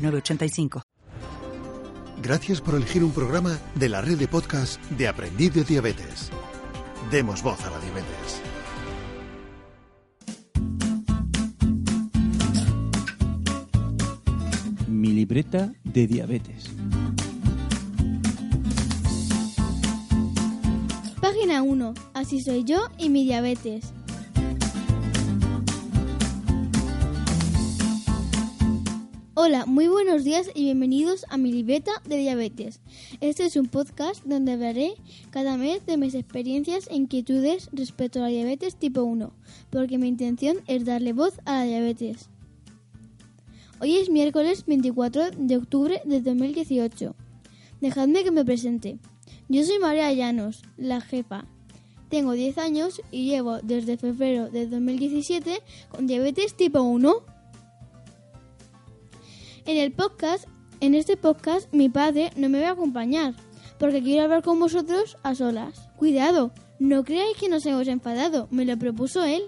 906985. Gracias por elegir un programa de la red de podcast de Aprendiz de Diabetes. Demos voz a la diabetes. Mi libreta de diabetes. Página 1. Así soy yo y mi diabetes. Hola, muy buenos días y bienvenidos a mi libreta de diabetes. Este es un podcast donde hablaré cada mes de mis experiencias e inquietudes respecto a la diabetes tipo 1, porque mi intención es darle voz a la diabetes. Hoy es miércoles 24 de octubre de 2018. Dejadme que me presente. Yo soy María Llanos, la jefa. Tengo 10 años y llevo desde febrero de 2017 con diabetes tipo 1. En el podcast, en este podcast, mi padre no me va a acompañar, porque quiero hablar con vosotros a solas. Cuidado, no creáis que nos hemos enfadado, me lo propuso él.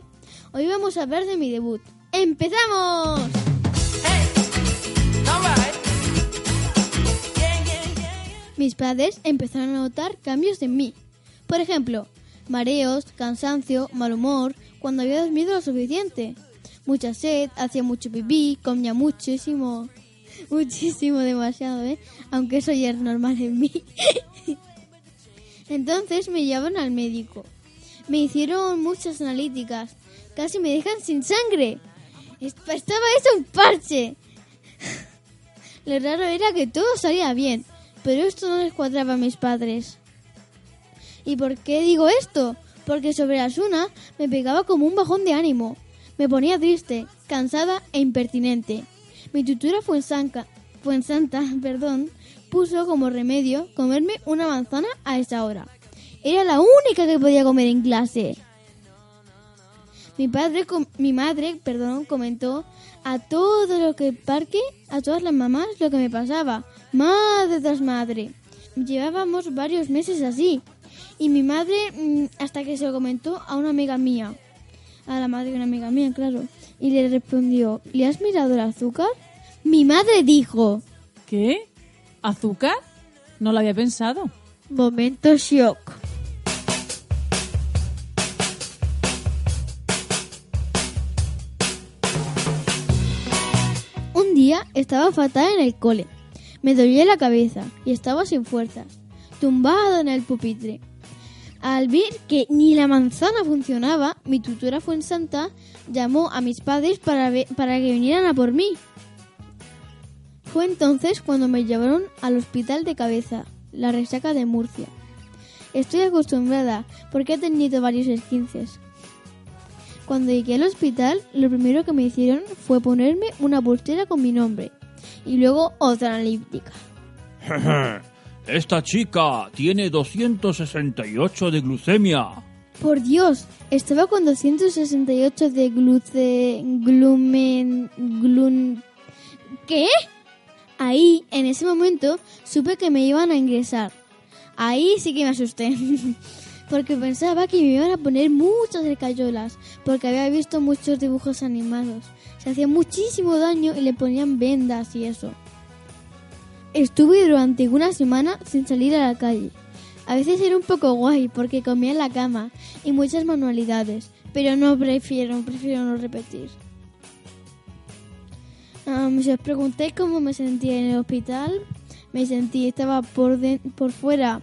Hoy vamos a hablar de mi debut. ¡Empezamos! Mis padres empezaron a notar cambios en mí. Por ejemplo, mareos, cansancio, mal humor, cuando había dormido lo suficiente. Mucha sed, hacía mucho pipí, comía muchísimo, muchísimo, demasiado, ¿eh? Aunque eso ya es normal en mí. Entonces me llevaron al médico. Me hicieron muchas analíticas. Casi me dejan sin sangre. Estaba eso un parche. Lo raro era que todo salía bien, pero esto no les cuadraba a mis padres. ¿Y por qué digo esto? Porque sobre Asuna me pegaba como un bajón de ánimo. Me ponía triste, cansada e impertinente. Mi tutora fue Santa, perdón, puso como remedio comerme una manzana a esa hora. Era la única que podía comer en clase. Mi padre, mi madre, perdón, comentó a todo lo que parque, a todas las mamás, lo que me pasaba. Madre tras madre. Llevábamos varios meses así. Y mi madre, mm, hasta que se lo comentó a una amiga mía. A la madre de una amiga mía, claro. Y le respondió, ¿le has mirado el azúcar? Mi madre dijo. ¿Qué? ¿Azúcar? No lo había pensado. Momento shock. Un día estaba fatal en el cole. Me dolía la cabeza y estaba sin fuerzas, tumbado en el pupitre. Al ver que ni la manzana funcionaba, mi tutora Fuensanta llamó a mis padres para, para que vinieran a por mí. Fue entonces cuando me llevaron al hospital de cabeza, la resaca de Murcia. Estoy acostumbrada porque he tenido varios esquinces. Cuando llegué al hospital, lo primero que me hicieron fue ponerme una pulsera con mi nombre y luego otra analítica. Esta chica tiene 268 de glucemia. Por Dios, estaba con 268 de gluce... glumen... glun... ¿Qué? Ahí, en ese momento, supe que me iban a ingresar. Ahí sí que me asusté. porque pensaba que me iban a poner muchas escayolas. Porque había visto muchos dibujos animados. Se hacía muchísimo daño y le ponían vendas y eso. Estuve durante una semana sin salir a la calle. A veces era un poco guay porque comía en la cama y muchas manualidades, pero no prefiero, prefiero no repetir. Um, si os pregunté cómo me sentía en el hospital, me sentí, estaba por, por fuera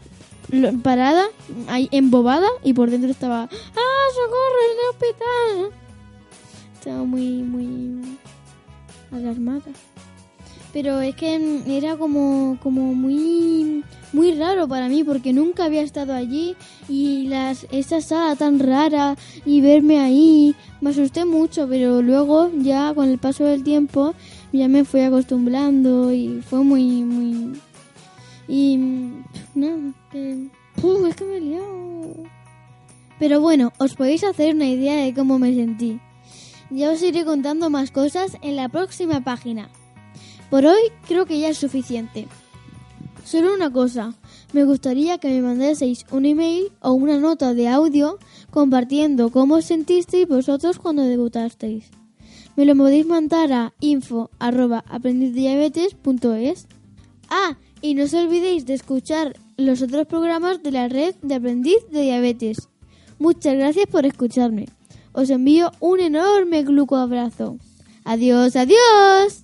parada, ahí embobada, y por dentro estaba, ¡ah, socorro, en el hospital! Estaba muy, muy alarmada. Pero es que era como, como muy, muy raro para mí porque nunca había estado allí y las, esa sala tan rara y verme ahí, me asusté mucho, pero luego ya con el paso del tiempo ya me fui acostumbrando y fue muy, muy... Y nada, que... Uf, es que me he liado. Pero bueno, os podéis hacer una idea de cómo me sentí. Ya os iré contando más cosas en la próxima página. Por hoy creo que ya es suficiente. Solo una cosa, me gustaría que me mandaseis un email o una nota de audio compartiendo cómo os sentisteis vosotros cuando debutasteis. Me lo podéis mandar a info@aprendizdiabetes.es. Ah, y no os olvidéis de escuchar los otros programas de la red de aprendiz de diabetes. Muchas gracias por escucharme. Os envío un enorme gluco abrazo. Adiós, adiós.